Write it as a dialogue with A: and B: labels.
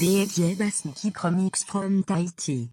A: DJ Basuki Promix from Tahiti.